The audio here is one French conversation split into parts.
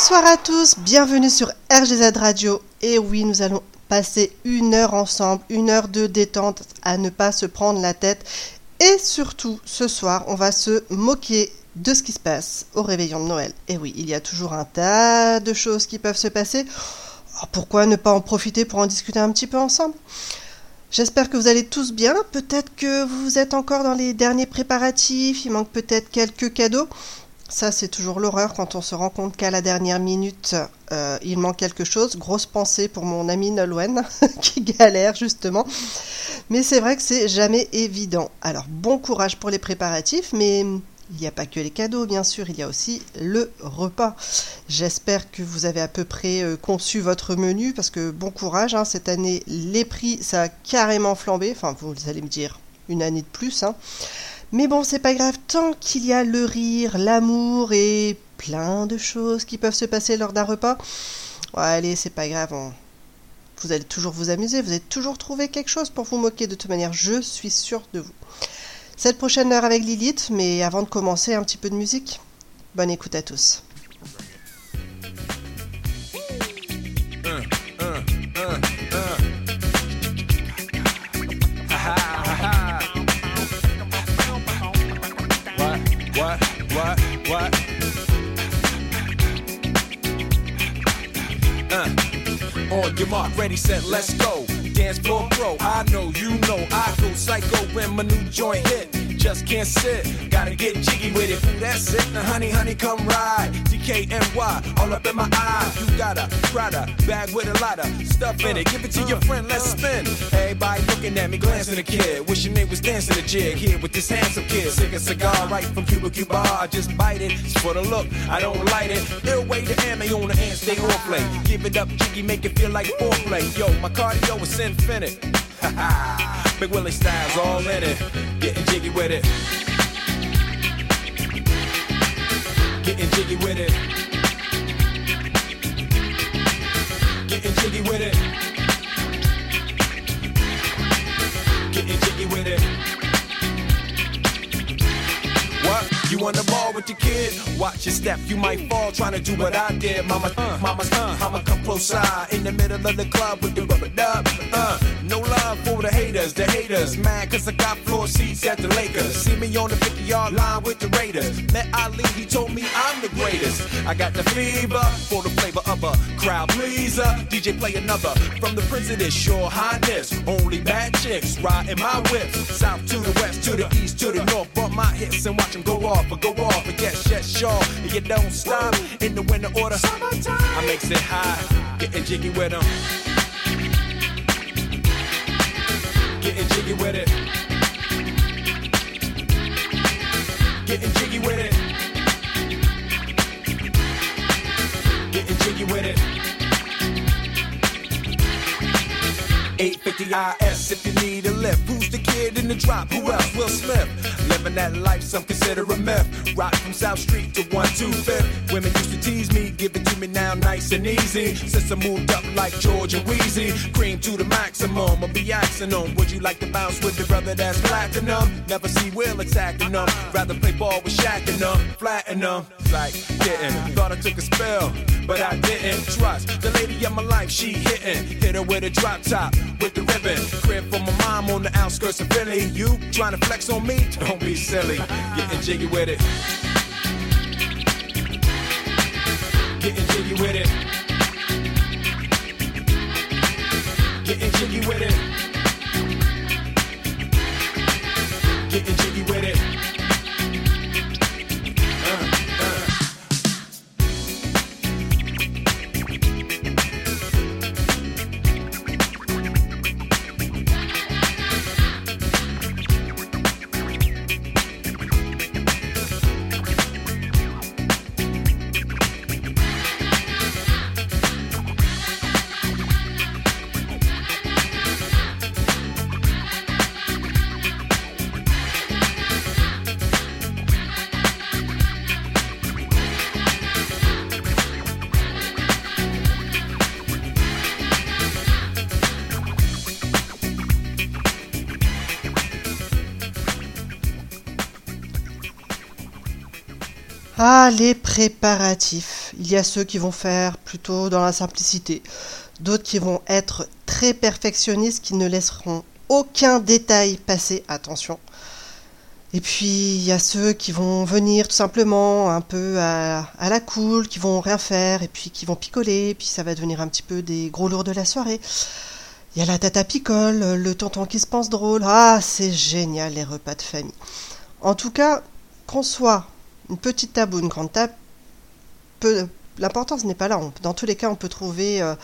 Bonsoir à tous, bienvenue sur RGZ Radio. Et oui, nous allons passer une heure ensemble, une heure de détente à ne pas se prendre la tête. Et surtout, ce soir, on va se moquer de ce qui se passe au réveillon de Noël. Et oui, il y a toujours un tas de choses qui peuvent se passer. Pourquoi ne pas en profiter pour en discuter un petit peu ensemble? J'espère que vous allez tous bien. Peut-être que vous êtes encore dans les derniers préparatifs. Il manque peut-être quelques cadeaux. Ça, c'est toujours l'horreur quand on se rend compte qu'à la dernière minute, euh, il manque quelque chose. Grosse pensée pour mon ami Nolwenn qui galère justement. Mais c'est vrai que c'est jamais évident. Alors, bon courage pour les préparatifs, mais il n'y a pas que les cadeaux, bien sûr, il y a aussi le repas. J'espère que vous avez à peu près euh, conçu votre menu parce que bon courage, hein, cette année, les prix, ça a carrément flambé. Enfin, vous allez me dire une année de plus. Hein. Mais bon, c'est pas grave, tant qu'il y a le rire, l'amour et plein de choses qui peuvent se passer lors d'un repas. Allez, c'est pas grave, vous allez toujours vous amuser, vous allez toujours trouver quelque chose pour vous moquer de toute manière, je suis sûre de vous. Cette prochaine heure avec Lilith, mais avant de commencer, un petit peu de musique. Bonne écoute à tous. What? What? What? Uh. On your mark, ready, set, let's go. Dance floor pro, I know, you know, I go psycho when my new joint hit. Just can't sit, gotta get jiggy with it. Ooh, that's it, now honey, honey, come ride. DKNY, all up in my eye. You got a Prada bag with a lot of stuff in it. Give it to your friend, let's spin. Everybody looking at me, glancing a kid. Wishing they was dancing a jig here with this handsome kid. Sick a cigar right from Cuba Cuba. I just bite it. It's for the look, I don't light it. Ill way to ammo on the hand, stay on play. Give it up, jiggy, make it feel like foreplay. Yo, my cardio is infinite. Big Willie styles all in it. Getting jiggy with it. Getting jiggy with it. Getting jiggy with it. Getting jiggy with it. What? You on the ball with your kid? Watch your step, you might fall trying to do what I did. Mama, uh, mama, uh, mama, come side in the middle of the club with the rubber dub. Uh, no love for the haters, the haters. Mad cause I got floor seats at the Lakers. See me on the 50 yard line with the Raiders. Met Ali, he told me I'm the greatest. I got the fever for the flavor of a crowd pleaser. DJ play another from the this Sure Highness. Only bad chicks riding my whip. South to the west, to the east, to the north. Bump my hips and watch them go off or go off. And yes, yes, sure. And you don't stop in the winter order. Summertime. I makes it high, Getting jiggy with them. Getting jiggy with it. Getting jiggy with it. Getting jiggy with it. C-I-S if you need a lift. Who's the kid in the drop? Who else? Will Smith. Living that life, some consider a myth. Rock from South Street to 125th. Women used to tease me, give it to me now nice and easy. Since I moved up like George and Wheezy, cream to the maximum. I'll be asking them, would you like to bounce with the brother that's platinum? Never see Will attacking them. Rather play ball with Shaq and them, flatten them. Like getting, thought I took a spell, but I didn't trust the lady of my life. She hitting, hit her with a drop top with the ribbon. Crib for my mom on the outskirts of Philly. You trying to flex on me? Don't be silly. Getting jiggy with it. Getting jiggy with it. Getting jiggy with it. Getting jiggy with it. Les préparatifs. Il y a ceux qui vont faire plutôt dans la simplicité, d'autres qui vont être très perfectionnistes, qui ne laisseront aucun détail passer, attention. Et puis il y a ceux qui vont venir tout simplement un peu à, à la cool, qui vont rien faire, et puis qui vont picoler, et puis ça va devenir un petit peu des gros lourds de la soirée. Il y a la tata picole, le tonton qui se pense drôle. Ah, c'est génial les repas de famille. En tout cas, qu'on soit une petite table ou une grande table, l'importance n'est pas là. Dans tous les cas, on peut trouver euh,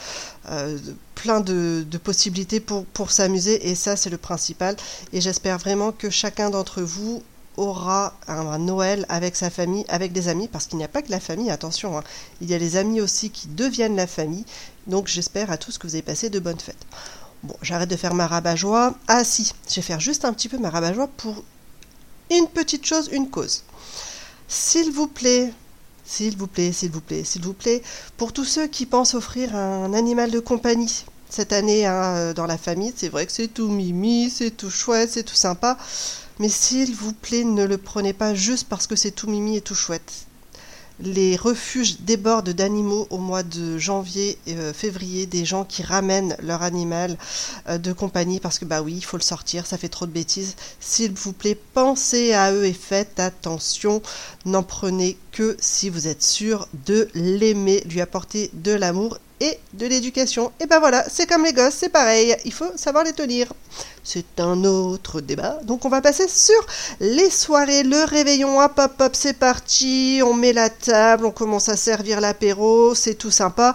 euh, plein de, possibilités pour, s'amuser et ça, c'est le principal. Et j'espère vraiment que chacun d'entre vous aura un, un Noël avec sa famille, avec des amis, parce qu'il n'y a pas que la famille, attention, hein. il y a les amis aussi qui deviennent la famille. Donc j'espère à tous que vous avez passé de bonnes fêtes. Bon, j'arrête de faire ma rabat-joie. Ah si, je vais faire juste un petit peu ma rabat-joie pour une petite chose, une cause. S'il vous plaît, s'il vous plaît, s'il vous plaît, s'il vous plaît, pour tous ceux qui pensent offrir un animal de compagnie cette année hein, euh, dans la famille, c'est vrai que c'est tout mimi, c'est tout chouette, c'est tout sympa, mais s'il vous plaît, ne le prenez pas juste parce que c'est tout mimi et tout chouette. Les refuges débordent d'animaux au mois de janvier et euh, février, des gens qui ramènent leur animal euh, de compagnie parce que bah oui, il faut le sortir, ça fait trop de bêtises. S'il vous plaît, pensez à eux et faites attention. N'en prenez que si vous êtes sûr de l'aimer, lui apporter de l'amour et de l'éducation. Et ben voilà, c'est comme les gosses, c'est pareil, il faut savoir les tenir. C'est un autre débat. Donc on va passer sur les soirées, le réveillon, hop hop hop, c'est parti, on met la table, on commence à servir l'apéro, c'est tout sympa.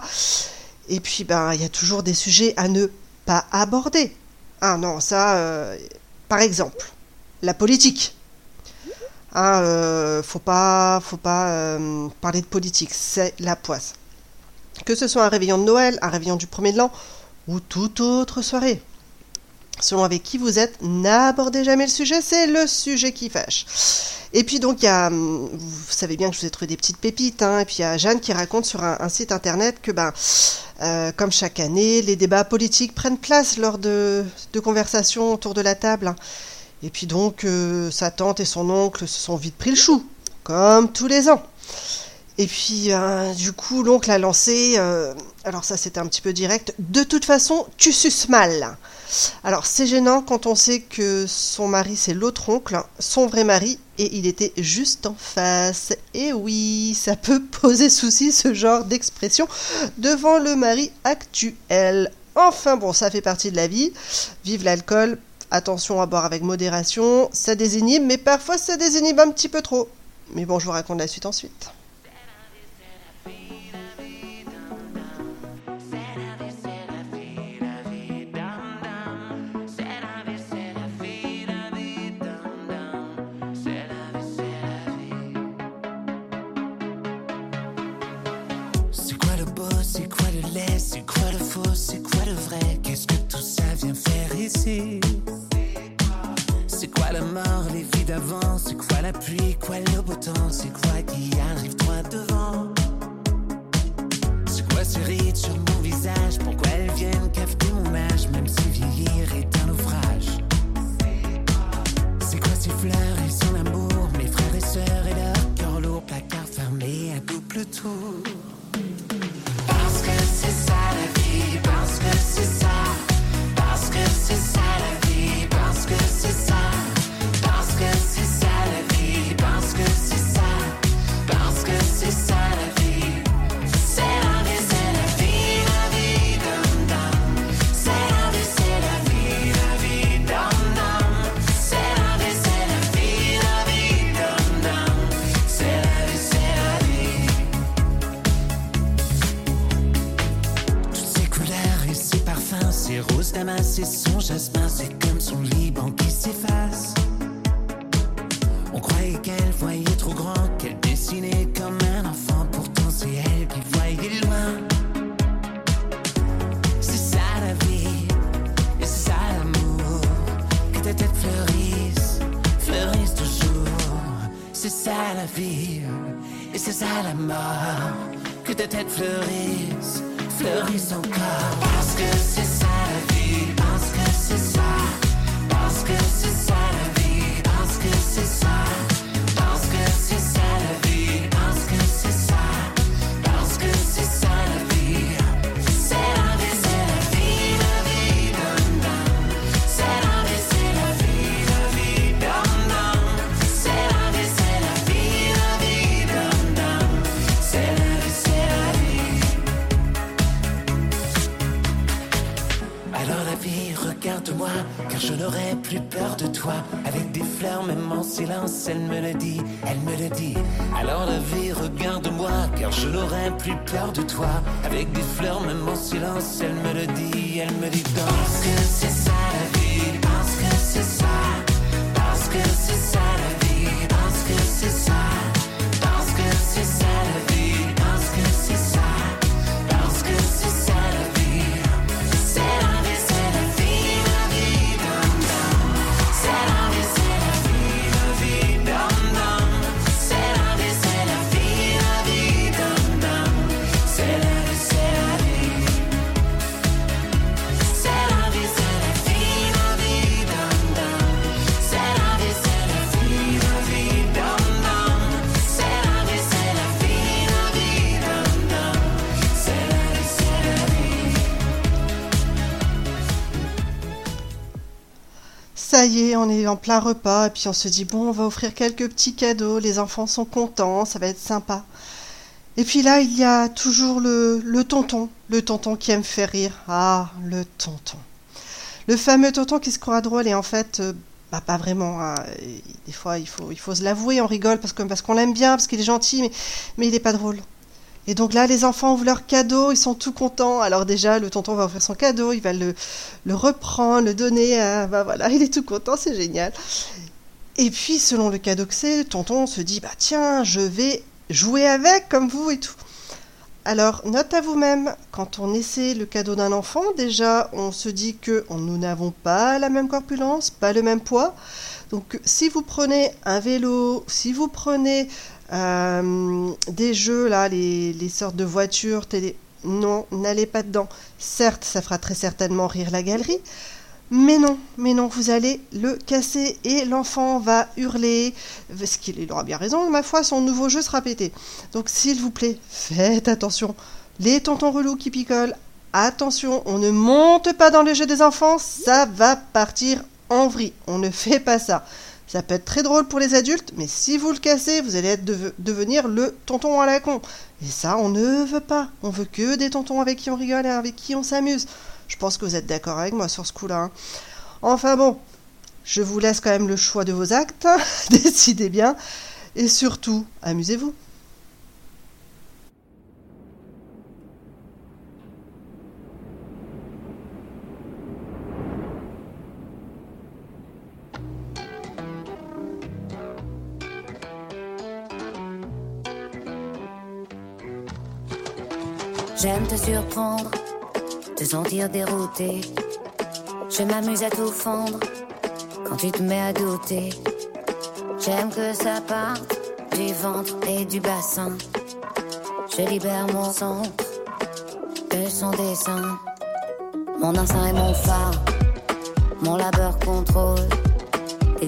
Et puis ben il y a toujours des sujets à ne pas aborder. Ah non, ça, euh, par exemple, la politique. Hein, euh, faut pas, faut pas euh, parler de politique, c'est la poisse. Que ce soit un réveillon de Noël, un réveillon du premier de l'an ou toute autre soirée. Selon avec qui vous êtes, n'abordez jamais le sujet, c'est le sujet qui fâche. Et puis donc il y a, hum, vous savez bien que je vous ai trouvé des petites pépites, hein, et puis il y a Jeanne qui raconte sur un, site internet que ben, euh, comme chaque année, les débats politiques prennent place lors de, de conversations autour de la table. hein. Et puis donc euh, sa tante et son oncle se sont vite pris le chou, comme tous les ans. Et puis, euh, du coup, l'oncle a lancé, euh, alors ça c'était un petit peu direct, de toute façon, tu suces mal. Alors c'est gênant quand on sait que son mari c'est l'autre oncle, son vrai mari, et il était juste en face. Et oui, ça peut poser souci ce genre d'expression devant le mari actuel. Enfin bon, ça fait partie de la vie. Vive l'alcool, attention à boire avec modération, ça désinhibe, mais parfois ça désinhibe un petit peu trop. Mais bon, je vous raconte la suite ensuite. C'est quoi la mort, les vies d'avant? C'est quoi la pluie, quoi le beau temps? C'est quoi qui arrive droit devant. C'est quoi ce rite sur mon visage? Pourquoi elles viennent cafeter mon âge Même si vieillir est un naufrage C'est quoi ces fleurs? Et son amour Mes frères et sœurs et leur cœur lourd Placard fermé à double tour. Parce que c'est ça la vie, parce que c'est ça, elle me le dit, elle me le dit. Alors la vie, regarde-moi, car je n'aurai plus peur de toi. Avec des fleurs, même en silence, elle Est, on est en plein repas et puis on se dit bon, on va offrir quelques petits cadeaux, les enfants sont contents, ça va être sympa. Et puis là, il y a toujours le, le tonton, le tonton qui aime faire rire. Ah, le tonton. Le fameux tonton qui se croit drôle et en fait, euh, bah, pas vraiment. hein. Des fois, il faut, se l'avouer, on rigole parce qu'on l'aime bien, parce qu'il est gentil, mais il n'est pas drôle. Et donc là, les enfants ouvrent leur cadeau, ils sont tout contents. Alors déjà, le tonton va offrir son cadeau, il va le, le reprendre, le donner. à- bah voilà, il est tout content, c'est génial. Et puis, selon le cadeau que c'est, le tonton se dit, bah tiens, je vais jouer avec comme vous et tout. Alors, note à vous-même, quand on essaie le cadeau d'un enfant, déjà, on se dit que nous n'avons pas la même corpulence, pas le même poids. Donc, si vous prenez un vélo, si vous prenez euh, des jeux, là, les, sortes de voitures, télé, non, n'allez pas dedans. Certes, ça fera très certainement rire la galerie, mais non, mais non, vous allez le casser et l'enfant va hurler, ce qu'il il aura bien raison, ma foi, son nouveau jeu sera pété. Donc s'il vous plaît, faites attention. Les tontons relous qui picolent, attention, on ne monte pas dans les jeux des enfants, ça va partir en vrille. On ne fait pas ça. Ça peut être très drôle pour les adultes, mais si vous le cassez, vous allez devenir le tonton à la con. Et ça, on ne veut pas. On veut que des tontons avec qui on rigole et avec qui on s'amuse. Je pense que vous êtes d'accord avec moi sur ce coup-là. hein. Enfin bon, je vous laisse quand même le choix de vos actes. Décidez bien. Et surtout, amusez-vous. Te surprendre, te sentir dérouté. Je m'amuse à tout fondre quand tu te mets à douter. J'aime que ça parte du ventre et du bassin. Je libère mon centre de son dessin. Mon instinct est mon phare, mon labeur contrôle.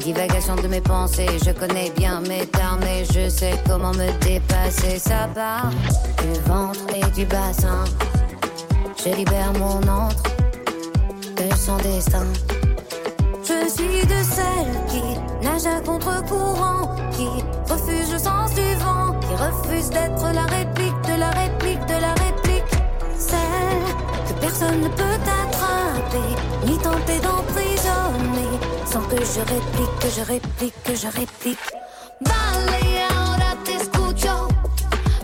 Les divagations de mes pensées, je connais bien mes termes et je sais comment me dépasser. Ça part du ventre et du bassin. Je libère mon entre de son destin. Je suis de celles qui nagent à contre-courant, qui refuse le sens du vent, qui refuse d'être la réplique de la réplique de la réplique. Celle que personne ne peut attraper, ni tenter d'emprisonner, sans que je réplique, que je réplique, que je réplique. Vale, ahora te escucho,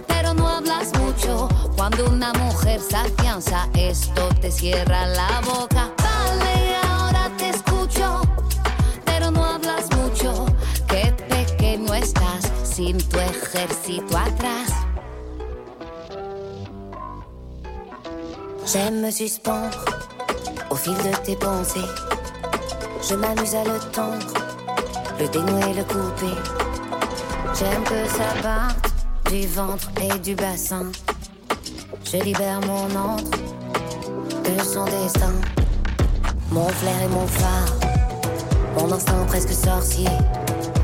pero no hablas mucho. Cuando una mujer se afianza, esto te cierra la boca. Vale, ahora te escucho, pero no hablas mucho. Qué pequeño estás sin tu ejército atrás. J'aime me suspendre au fil de tes pensées. Je m'amuse à le tendre, le dénouer, le couper. J'aime que ça parte du ventre et du bassin. Je libère mon entre de son destin. Mon flair et mon phare, mon instinct presque sorcier.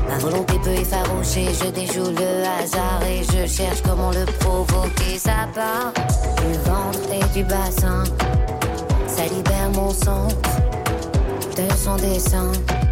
Ma volonté peut effaroucher, je déjoue le hasard et je cherche comment le provoquer. Ça part du ventre et du bassin, ça libère mon centre de son dessin.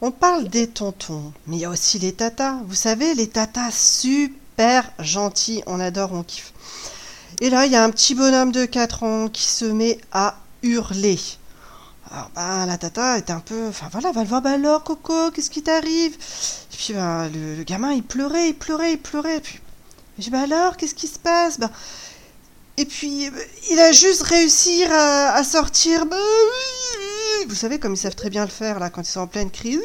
On parle des tontons, mais il y a aussi les tatas. Vous savez, les tatas super gentils, on adore, on kiffe. Et là, il y a un petit bonhomme de 4 ans qui se met à hurler. Alors, bah, la tata est un peu. Enfin, voilà, va le voir. Bah, alors, Coco, qu'est-ce qui t'arrive? Et puis, bah, le, gamin, il pleurait, il pleurait, il pleurait. Et puis, je dis, bah, alors, qu'est-ce qui se passe? Et puis, euh, il a juste réussi à, sortir. Vous savez, comme ils savent très bien le faire, là, quand ils sont en pleine crise.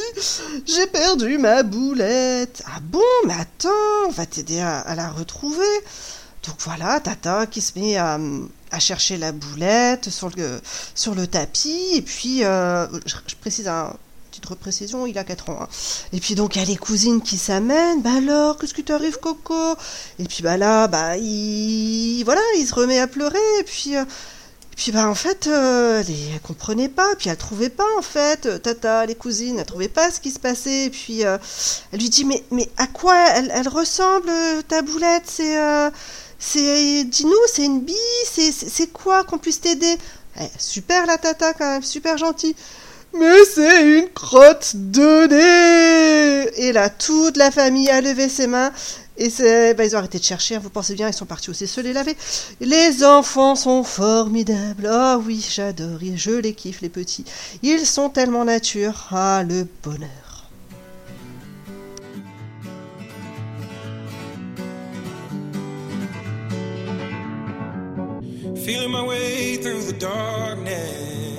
J'ai perdu ma boulette. Ah bon, mais attends, on va t'aider à, à la retrouver. Donc voilà, Tata qui se met à, à chercher la boulette sur le, sur le tapis. Et puis, euh, je, précise un petite précision, il a 4 ans. hein. Et puis donc, il y a les cousines qui s'amènent. Bah alors, qu'est-ce qui t'arrive, Coco? Et puis bah là, bah il, voilà, il se remet à pleurer. Et puis, euh, et puis bah en fait, euh, elle, comprenait pas. Puis elle trouvait pas en fait, euh, Tata, les cousines, elle trouvait pas ce qui se passait. Et puis euh, elle lui dit mais mais à quoi elle, ressemble ta boulette? C'est c'est dis-nous, c'est une bille, c'est quoi qu'on puisse t'aider? Eh, Super la Tata quand même, super gentil. Mais c'est une crotte de nez Et là, toute la famille a levé ses mains. Et bah, ils ont arrêté de chercher, hein, vous pensez bien, ils sont partis aussi se les laver. Les enfants sont formidables. Ah oui, j'adore, je les kiffe, les petits. Ils sont tellement nature. Ah, le bonheur. Feeling my way through the darkness,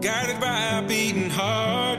guided by a beating heart.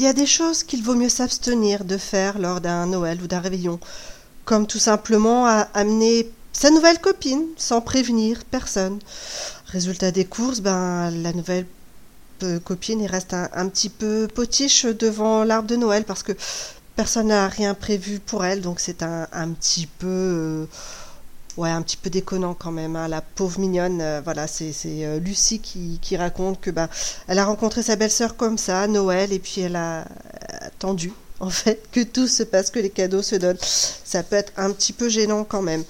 Il y a des choses qu'il vaut mieux s'abstenir de faire lors d'un Noël ou d'un réveillon, comme tout simplement à amener sa nouvelle copine sans prévenir personne. Résultat des courses, ben la nouvelle euh, copine reste un, un petit peu potiche devant l'arbre de Noël parce que personne n'a rien prévu pour elle, donc c'est un, un petit peu euh, ouais un petit peu déconnant quand même. hein. La pauvre mignonne, euh, voilà, c'est euh, Lucie qui, raconte que ben elle a rencontré sa belle-sœur comme ça Noël et puis elle a attendu en fait que tout se passe, que les cadeaux se donnent. Ça peut être un petit peu gênant quand même.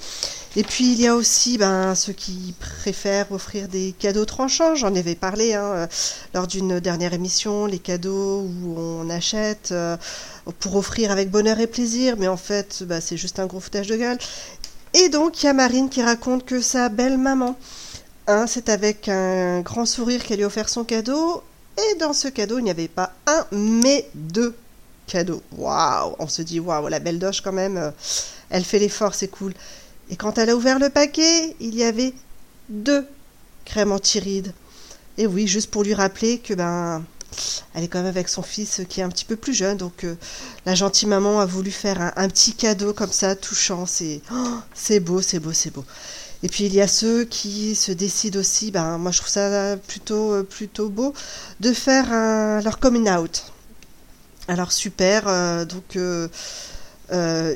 Et puis il y a aussi ben, ceux qui préfèrent offrir des cadeaux tranchants. J'en avais parlé hein, euh, lors d'une dernière émission, les cadeaux où on achète pour offrir avec bonheur et plaisir, mais en fait bah, c'est juste un gros foutage de gueule. Et donc il y a Marine qui raconte que sa belle maman, hein, c'est avec un grand sourire qu'elle lui a offert son cadeau. Et dans ce cadeau, il n'y avait pas un, mais deux cadeaux. Waouh On se dit, waouh, la belle doche quand même, euh, elle fait l'effort, c'est cool. Et quand elle a ouvert le paquet, il y avait deux crèmes anti-rides. Et oui, juste pour lui rappeler que ben elle est quand même avec son fils qui est un petit peu plus jeune. Donc euh, la gentille maman a voulu faire un, petit cadeau comme ça, touchant. C'est oh, c'est beau, c'est beau, c'est beau. Et puis il y a ceux qui se décident aussi, ben, moi je trouve ça plutôt, euh, plutôt beau, de faire leur coming out. Alors super, euh, donc euh, euh,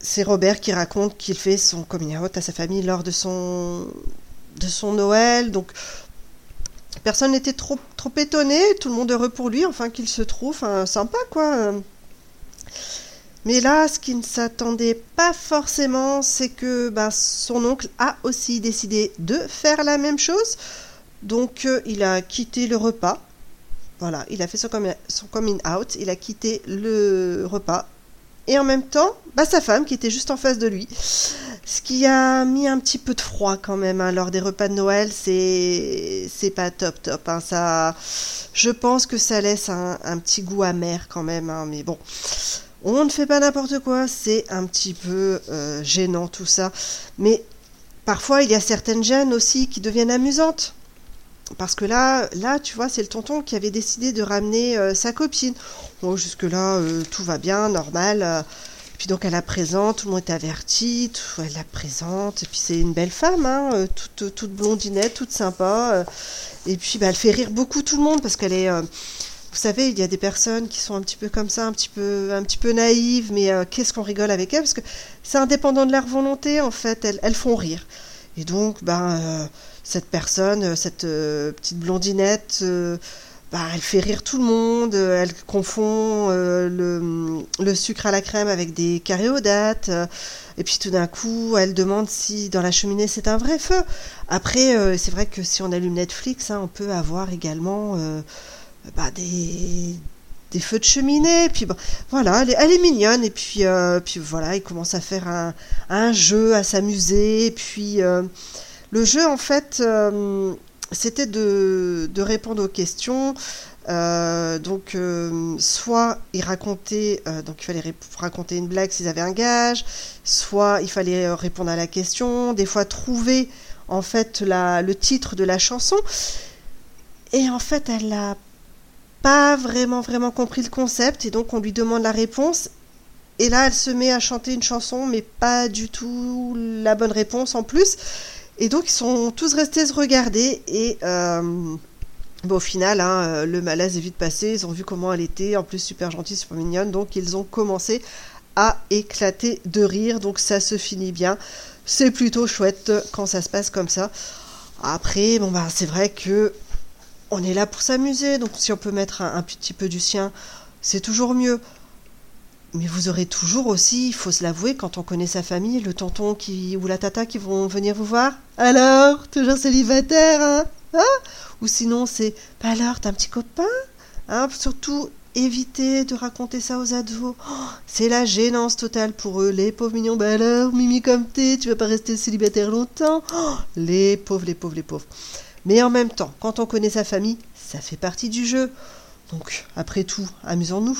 c'est Robert qui raconte qu'il fait son coming out à sa famille lors de son, de son Noël. Donc personne n'était trop, trop étonné, tout le monde heureux pour lui, enfin qu'il se trouve, enfin, sympa quoi. Mais là, ce qui ne s'attendait pas forcément, c'est que bah, son oncle a aussi décidé de faire la même chose. Donc euh, il a quitté le repas. Voilà, il a fait son coming out, il a quitté le repas. Et en même temps, bah, sa femme qui était juste en face de lui. Ce qui a mis un petit peu de froid quand même hein, lors des repas de Noël, c'est c'est pas top top. Hein, ça, je pense que ça laisse un, petit goût amer quand même. Hein, mais bon, on ne fait pas n'importe quoi, c'est un petit peu euh, gênant tout ça. Mais parfois, il y a certaines gênes aussi qui deviennent amusantes. Parce que là, là, tu vois, c'est le tonton qui avait décidé de ramener euh, sa copine. Bon, jusque-là, euh, tout va bien, normal. euh. puis donc, elle la présente, tout le monde est averti, elle la présente. Et puis, c'est une belle femme, hein, toute, toute blondinette, toute sympa. et puis, bah, elle fait rire beaucoup tout le monde parce qu'elle est... vous savez, il y a des personnes qui sont un petit peu comme ça, un petit peu, un petit peu naïves, mais qu'est-ce qu'on rigole avec elles? Parce que c'est indépendant de leur volonté, en fait, elles, font rire. Et donc, ben, cette personne, euh, cette euh, petite blondinette, euh, bah, elle fait rire tout le monde, elle confond le, sucre à la crème avec des caréodates, et puis tout d'un coup, elle demande si dans la cheminée c'est un vrai feu. Après, c'est vrai que si on allume Netflix, hein, on peut avoir également bah, des, feux de cheminée. Puis voilà, elle est, mignonne. Et puis, puis voilà, il commence à faire un, jeu, à s'amuser. Et puis le jeu, en fait, euh, c'était de, répondre aux questions. Euh, donc, euh, soit donc il fallait raconter une blague s'ils avaient un gage, soit il fallait répondre à la question, des fois trouver en fait le titre de la chanson. Et en fait, elle a pas vraiment vraiment compris le concept et donc on lui demande la réponse et là elle se met à chanter une chanson mais pas du tout la bonne réponse en plus et donc ils sont tous restés se regarder et euh, au final hein, euh, le malaise est vite passé. Ils ont vu comment elle était en plus super gentille super mignonne. Donc ils ont commencé à éclater de rire. Donc ça se finit bien. C'est plutôt chouette quand ça se passe comme ça. Après bon bah c'est vrai que on est là pour s'amuser, donc si on peut mettre un petit peu du sien, c'est toujours mieux. Mais vous aurez toujours aussi, il faut se l'avouer, quand on connaît sa famille, le tonton qui ou la tata qui vont venir vous voir. Alors, toujours célibataire, hein, Hein? Ou sinon c'est, bah alors, t'as un petit copain? Hein Surtout, évitez de raconter ça aux ados. Oh, c'est la gênance totale pour eux, les pauvres mignons. Bah alors, Mimi comme t'es, tu vas pas rester célibataire longtemps Oh, Les pauvres, les pauvres, les pauvres. Mais en même temps, quand on connaît sa famille, ça fait partie du jeu. Donc, après tout, amusons-nous.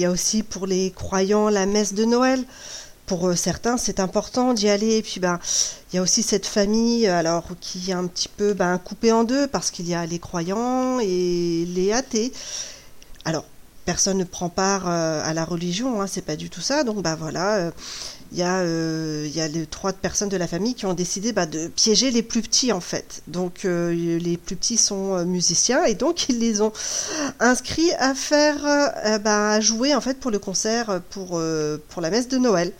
Y a aussi pour les croyants la messe de Noël. Pour euh, certains, c'est important d'y aller. Et puis, ben, il y a aussi cette famille, alors, qui est un petit peu ben, coupée en deux parce qu'il y a les croyants et les athées. Alors, personne ne prend part euh, à la religion, hein, c'est pas du tout ça. Donc, bah voilà, euh, il y a, euh, y a les trois personnes de la famille qui ont décidé bah, de piéger les plus petits en fait. Donc, euh, les plus petits sont euh, musiciens et donc ils les ont inscrits à faire, euh, bah, à jouer en fait pour le concert pour, euh, pour la messe de Noël.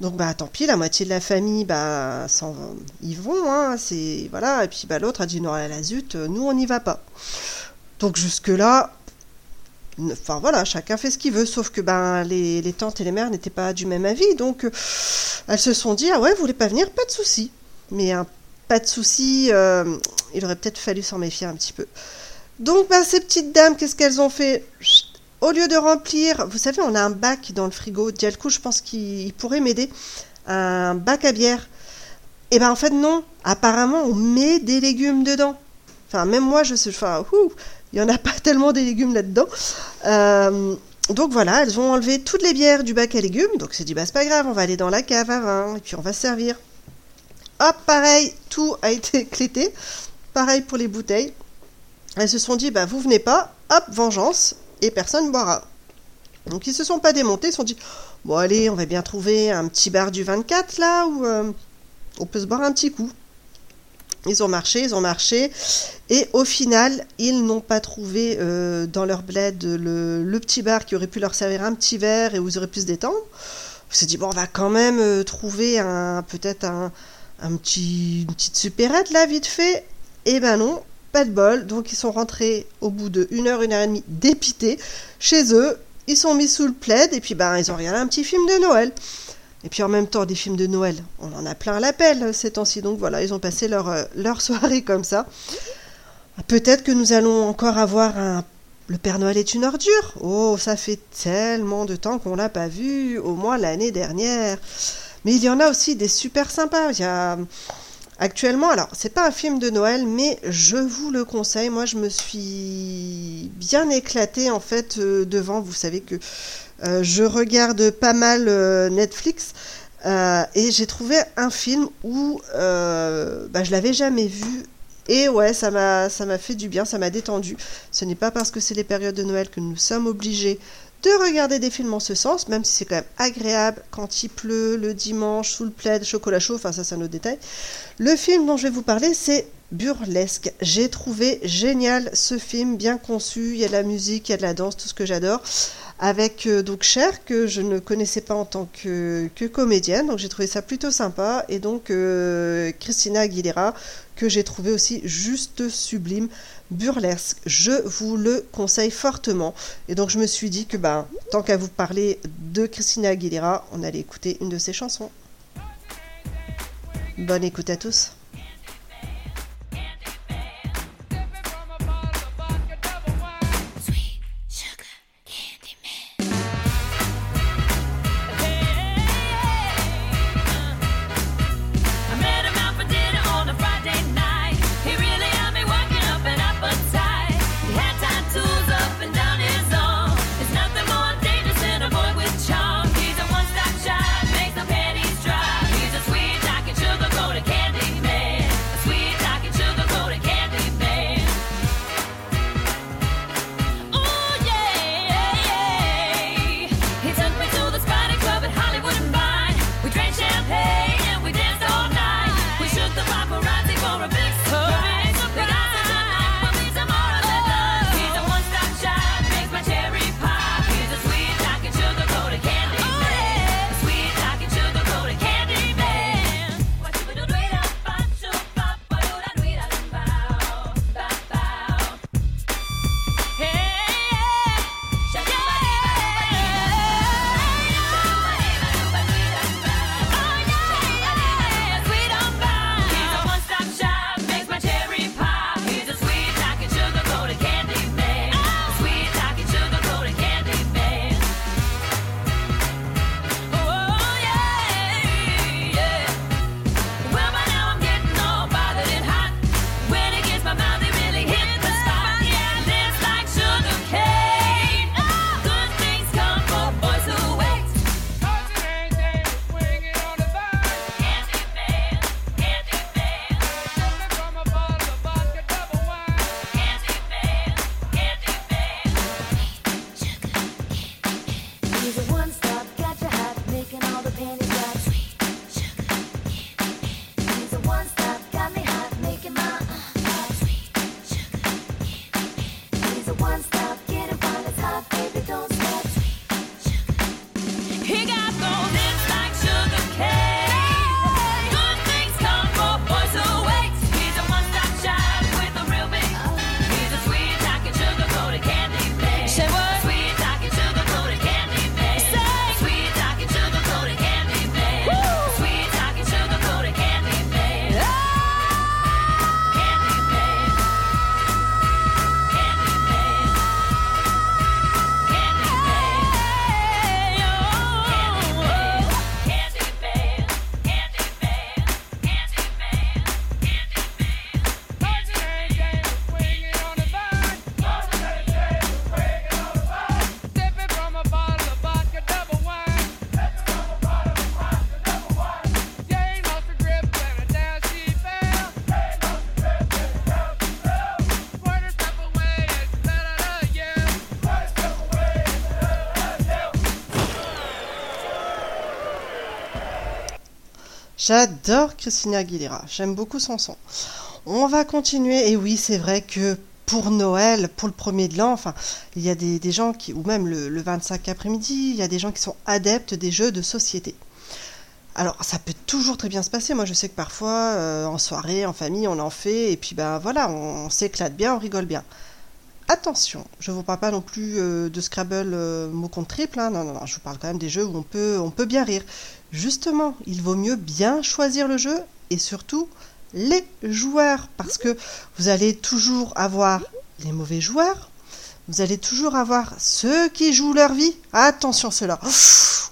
Donc bah tant pis, la moitié de la famille bah s'en ils vont, hein, c'est voilà, et puis bah l'autre a dit non à la zut, euh, nous on n'y va pas. Donc jusque là, enfin voilà, chacun fait ce qu'il veut, sauf que ben les, tantes et les mères n'étaient pas du même avis, donc euh, elles se sont dit ah ouais vous voulez pas venir, pas de souci. Mais pas de souci, euh, il aurait peut-être fallu s'en méfier un petit peu. Donc ben, ces petites dames, qu'est-ce qu'elles ont fait? Au lieu de remplir, vous savez, on a un bac dans le frigo. Dialco, je pense qu'il il pourrait m'aider. Un bac à bière. Et ben en fait non. Apparemment, on met des légumes dedans. Enfin, même moi, je sais. Enfin, ouh, il y en a pas tellement des légumes là-dedans. Euh, donc voilà, elles ont enlevé toutes les bières du bac à légumes. Donc c'est dit, bah c'est pas grave, on va aller dans la cave à vin et puis on va se servir. Hop, pareil, tout a été clété. Pareil pour les bouteilles. Elles se sont dit, bah vous venez pas, hop, vengeance, et personne boira. Donc ils se sont pas démontés, ils se sont dit, bon allez, on va bien trouver un petit bar du 24 là, où euh, on peut se boire un petit coup. Ils ont marché, ils ont marché, et au final, ils n'ont pas trouvé euh, dans leur bled le, petit bar qui aurait pu leur servir un petit verre et où ils auraient pu se détendre. On s'est dit, bon, on va quand même euh, trouver un peut-être un, petit, une petite supérette là, vite fait. Et ben non, pas de bol. Donc ils sont rentrés au bout de une heure, une heure et demie, dépités chez eux. Ils sont mis sous le plaid et puis ben ils ont regardé un petit film de Noël. Et puis en même temps, des films de Noël, on en a plein à l'appel euh, ces temps-ci. Donc voilà, ils ont passé leur, euh, leur soirée comme ça. Peut-être que nous allons encore avoir un Le Père Noël est une ordure. Oh, ça fait tellement de temps qu'on l'a pas vu, au moins l'année dernière. Mais il y en a aussi des super sympas. Il y a actuellement, alors c'est pas un film de Noël, mais je vous le conseille. Moi, je me suis bien éclatée en fait euh, devant. Vous savez que je regarde pas mal euh, Netflix. euh, et j'ai trouvé un film où euh, bah, je l'avais jamais vu et ouais, ça m'a fait du bien, ça m'a détendu. Ce n'est pas parce que c'est les périodes de Noël que nous sommes obligés de regarder des films en ce sens, même si c'est quand même agréable quand il pleut le dimanche sous le plaid, chocolat chaud, enfin ça c'est un autre détail. Le film dont je vais vous parler, c'est Burlesque. J'ai trouvé génial ce film, bien conçu, il y a de la musique, il y a de la danse, tout ce que j'adore. Avec euh, donc Cher que je ne connaissais pas en tant que, comédienne, donc j'ai trouvé ça plutôt sympa, et donc euh, Christina Aguilera que j'ai trouvé aussi juste sublime, burlesque. Je vous le conseille fortement, et donc je me suis dit que ben tant qu'à vous parler de Christina Aguilera, on allait écouter une de ses chansons. Bonne écoute à tous. J'adore Christina Aguilera, j'aime beaucoup son son. On va continuer, et oui, c'est vrai que pour Noël, pour le premier de l'an, enfin, il y a des, gens qui, ou même le, le 25 après-midi, il y a des gens qui sont adeptes des jeux de société. Alors, ça peut toujours très bien se passer. Moi, je sais que parfois, euh, en soirée, en famille, on en fait, et puis ben voilà, on, on s'éclate bien, on rigole bien. Attention, je ne vous parle pas non plus euh, de Scrabble euh, mot contre triple, hein, non, non, non, je vous parle quand même des jeux où on peut, on peut bien rire. Justement, il vaut mieux bien choisir le jeu et surtout les joueurs, parce que vous allez toujours avoir les mauvais joueurs, vous allez toujours avoir ceux qui jouent leur vie. Attention, ceux-là.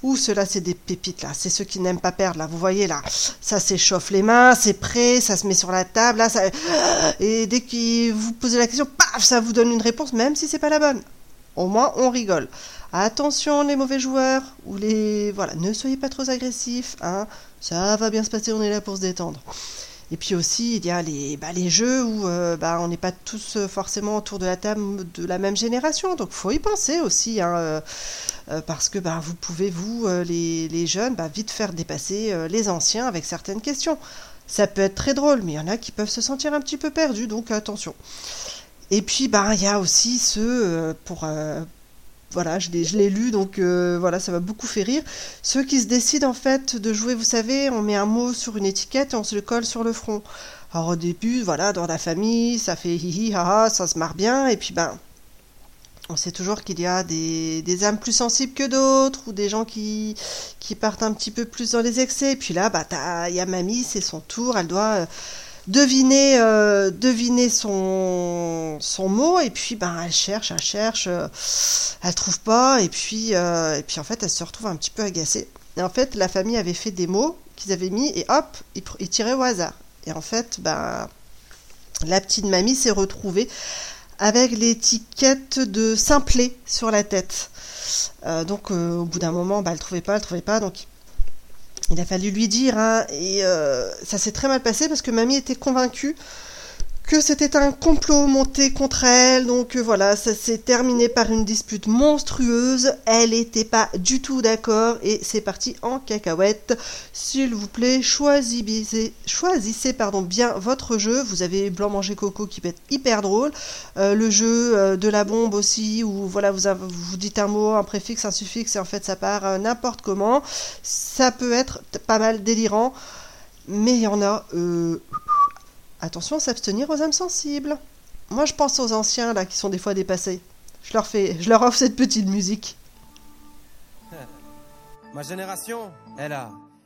Ouh, ceux-là, c'est des pépites, là. C'est ceux qui n'aiment pas perdre, là. Vous voyez, là. Ça s'échauffe les mains, c'est prêt, ça se met sur la table, là. Ça... Et dès que vous posez la question, paf, ça vous donne une réponse, même si c'est pas la bonne. Au moins, on rigole. Attention, les mauvais joueurs, ou les... Voilà, ne soyez pas trop agressifs, hein. Ça va bien se passer, on est là pour se détendre. Et puis aussi, il y a les, bah, jeux où euh, bah, on n'est pas tous euh, forcément autour de la table de la même génération. Donc, faut y penser aussi, hein, euh, parce que bah, vous pouvez, vous, les, jeunes, vite faire dépasser les anciens avec certaines questions. Ça peut être très drôle, mais il y en a qui peuvent se sentir un petit peu perdus, donc attention. Et puis, bah, il y a aussi ceux euh, pour. euh, voilà, je l'ai, lu, donc euh, voilà, ça m'a beaucoup fait rire. Ceux qui se décident en fait de jouer, vous savez, on met un mot sur une étiquette et on se le colle sur le front. Alors au début, voilà, dans la famille, ça fait hihi, haha, ça se marre bien, et puis ben, on sait toujours qu'il y a des, âmes plus sensibles que d'autres, ou des gens qui, qui partent un petit peu plus dans les excès. Et puis là, bah, il y a mamie, c'est son tour, elle doit deviner, euh, deviner son, son mot, et puis ben, elle cherche, elle cherche, euh, elle trouve pas, et puis, euh, et puis en fait, elle se retrouve un petit peu agacée. Et en fait, la famille avait fait des mots qu'ils avaient mis, et hop, ils, ils tiraient au hasard. Et en fait, ben, la petite mamie s'est retrouvée avec l'étiquette de simplet sur la tête. Euh, donc au bout d'un moment, bah, elle trouvait pas, elle trouvait pas, donc il a fallu lui dire, hein, et euh, ça s'est très mal passé parce que mamie était convaincue que c'était un complot monté contre elle, donc euh, voilà, ça s'est terminé par une dispute monstrueuse, elle n'était pas du tout d'accord, et c'est parti en cacahuète. S'il vous plaît, choisissez, bien votre jeu, vous avez Blanc Manger Coco qui peut être hyper drôle, euh, le jeu euh, de la bombe aussi, où voilà, vous, vous dites un mot, un préfixe, un suffixe, et en fait ça part n'importe comment, ça peut être pas mal délirant, mais il y en a... Attention s'abstenir aux âmes sensibles. Moi, je pense aux anciens, là, qui sont des fois dépassés. Je leur fais, je leur offre cette petite musique. Ma génération, elle a,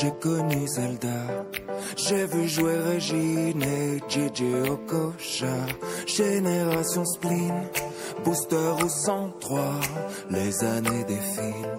J'ai connu Zelda. J'ai vu jouer Régine et Gigi Okocha. Génération spleen, booster au 103. Les années défilent.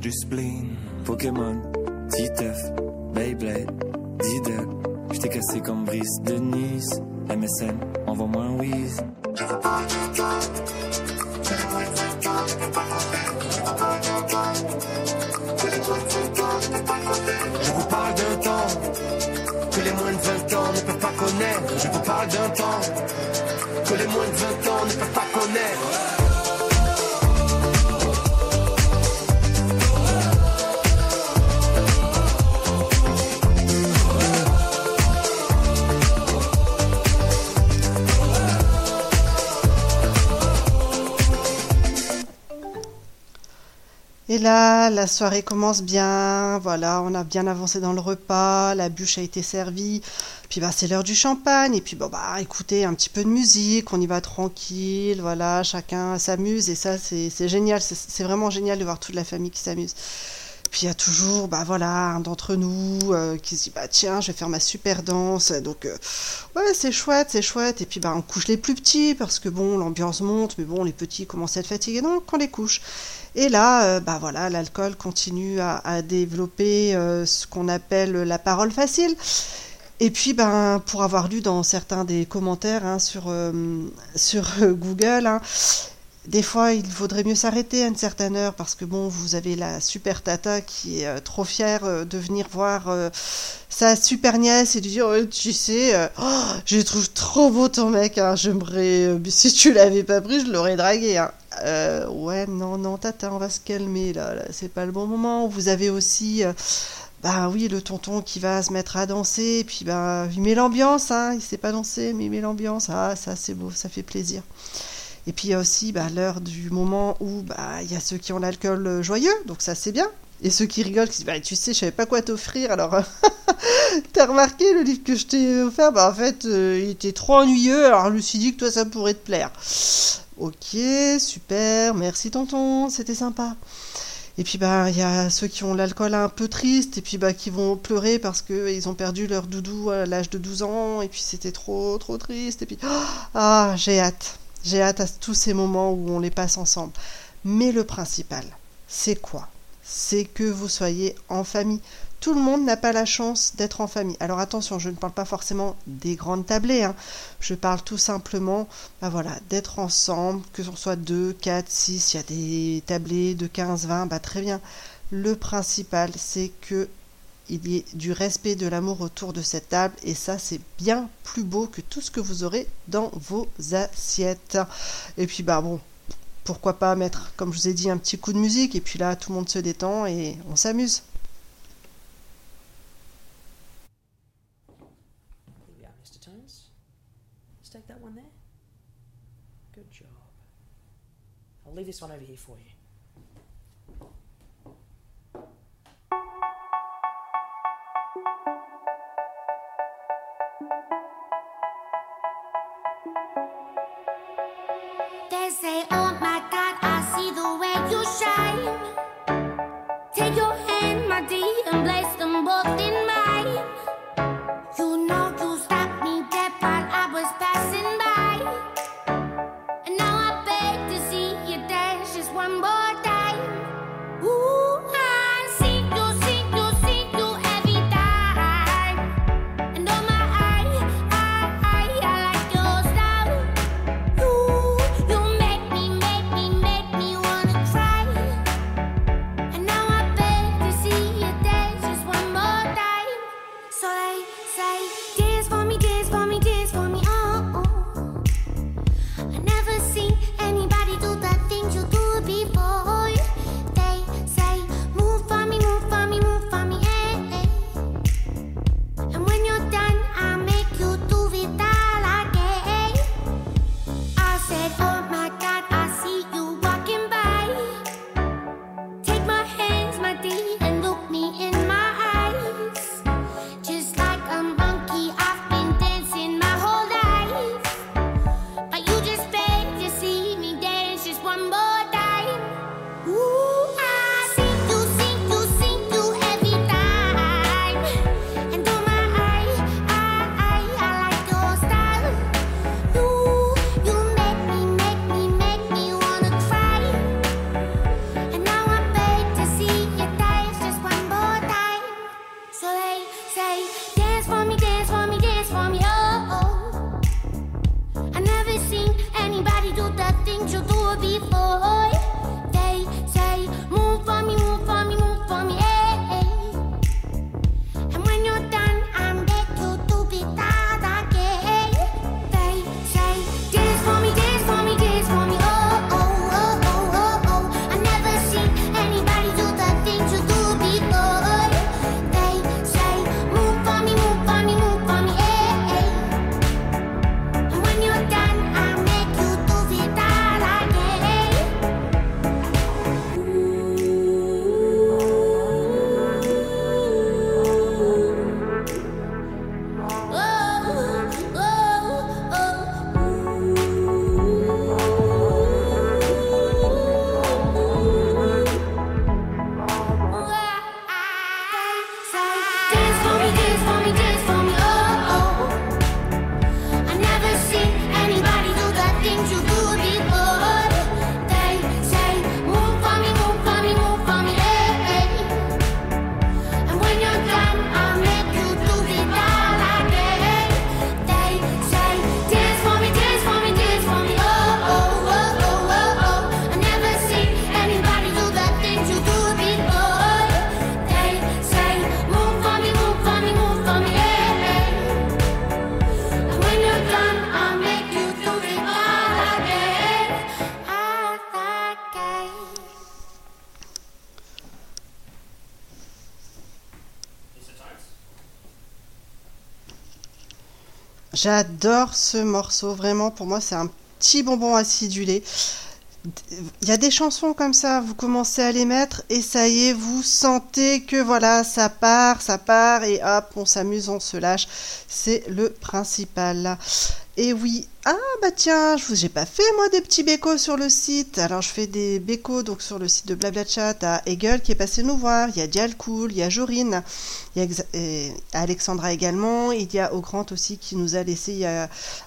Du spleen. Pokémon, Titeuf, Beyblade, Diddle. J't'ai cassé comme Brice de Nice. MSN, envoie-moi un whiz. Je vous parle Et là, la soirée commence bien. Voilà, on a bien avancé dans le repas. La bûche a été servie. Puis bah, c'est l'heure du champagne. Et puis bon, bah, écoutez, un petit peu de musique. On y va tranquille. Voilà, chacun s'amuse. Et ça, c'est génial. C'est c'est vraiment génial de voir toute la famille qui s'amuse. Puis il y a toujours, bah voilà, un d'entre nous euh, qui se dit, bah tiens, je vais faire ma super danse. Donc, euh, ouais, c'est chouette, c'est chouette. Et puis, bah, on couche les plus petits parce que bon, l'ambiance monte, mais bon, les petits commencent à être fatigués, donc on les couche. Et là, euh, bah voilà, l'alcool continue à, développer euh, ce qu'on appelle la parole facile. Et puis, ben, pour avoir lu dans certains des commentaires hein, sur, euh, sur Google, hein, des fois, il vaudrait mieux s'arrêter à une certaine heure parce que bon, vous avez la super tata qui est trop fière de venir voir sa super nièce et de dire, Oh, tu sais, oh, je trouve trop beau ton mec, hein, j'aimerais, si tu l'avais pas pris, je l'aurais dragué. Euh, ouais, non, non, tata, on va se calmer là, là, c'est pas le bon moment. Vous avez aussi, euh, bah oui, le tonton qui va se mettre à danser, et puis bah, il met l'ambiance, hein, il sait pas danser, mais il met l'ambiance, ah, ça c'est beau, ça fait plaisir. Et puis il y a aussi bah, l'heure du moment où bah, il y a ceux qui ont l'alcool euh, joyeux, donc ça c'est bien. Et ceux qui rigolent, qui disent bah, Tu sais, je savais pas quoi t'offrir, alors t'as remarqué le livre que je t'ai offert? Bah en fait, euh, il était trop ennuyeux, alors je me dit que toi ça pourrait te plaire. Ok, super, merci tonton, c'était sympa. Et puis bah il y a ceux qui ont l'alcool un peu triste et puis bah qui vont pleurer parce que ils ont perdu leur doudou à l'âge de 12 ans et puis c'était trop trop triste et puis ah j'ai hâte j'ai hâte à tous ces moments où on les passe ensemble. Mais le principal, c'est quoi? C'est que vous soyez en famille. Tout le monde n'a pas la chance d'être en famille. Alors attention, je ne parle pas forcément des grandes tablées. hein. Je parle tout simplement, bah voilà, d'être ensemble, que ce soit 2, 4, 6, il y a des tablées de 15, 20, bah très bien. Le principal, c'est que il y ait du respect, de l'amour autour de cette table, et ça, c'est bien plus beau que tout ce que vous aurez dans vos assiettes. Et puis, bah bon, pourquoi pas mettre, comme je vous ai dit, un petit coup de musique, et puis là, tout le monde se détend et on s'amuse. Here we are, Mr. Tones. Let's take that one there. Good job. I'll leave this one over here for you. They say, Oh my God, I see the way you shine. Take your hand, my dear, and place them both in mine. J'adore ce morceau, vraiment pour moi c'est un petit bonbon acidulé. Il y a des chansons comme ça, vous commencez à les mettre et ça y est, vous sentez que voilà, ça part, ça part et hop, on s'amuse, on se lâche. C'est le principal. Et oui, ah bah tiens, je vous ai pas fait moi des petits bécos sur le site. Alors je fais des bécos donc sur le site de Blabla à Hegel qui est passé nous voir. Il y a Dialcool, il y a Jorine, il y a Alexandra également. Il y a Augrand aussi qui nous a laissé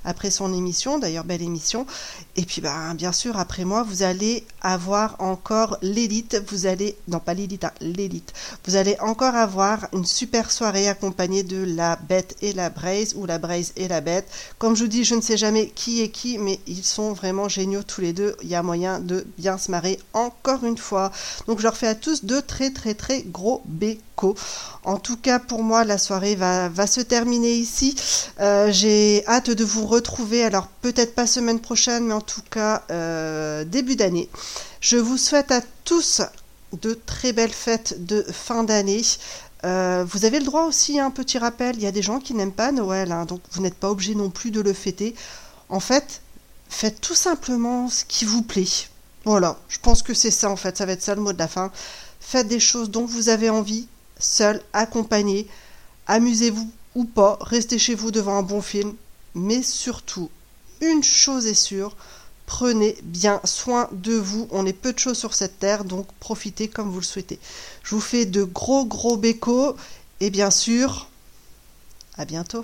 après son émission, d'ailleurs belle émission. Et puis bah bien sûr après moi vous allez avoir encore l'élite. Vous allez non pas l'élite, hein, l'élite. Vous allez encore avoir une super soirée accompagnée de la bête et la braise ou la braise et la bête. Comme je vous dis, je ne sais jamais qui est qui, mais ils sont vraiment géniaux tous les deux. Il y a moyen de bien se marrer encore une fois. Donc je leur fais à tous de très très très gros bécos. En tout cas, pour moi, la soirée va, se terminer ici. Euh, J'ai hâte de vous retrouver. Alors peut-être pas semaine prochaine, mais en tout cas euh, début d'année. Je vous souhaite à tous de très belles fêtes de fin d'année. Euh, vous avez le droit aussi à un petit rappel. Il y a des gens qui n'aiment pas Noël, hein, donc vous n'êtes pas obligé non plus de le fêter. En fait, faites tout simplement ce qui vous plaît. Voilà, je pense que c'est ça en fait, ça va être ça le mot de la fin. Faites des choses dont vous avez envie, seul, accompagné. Amusez-vous ou pas, restez chez vous devant un bon film. Mais surtout, une chose est sûre, prenez bien soin de vous. On est peu de choses sur cette terre, donc profitez comme vous le souhaitez. Je vous fais de gros gros bécos et bien sûr, à bientôt.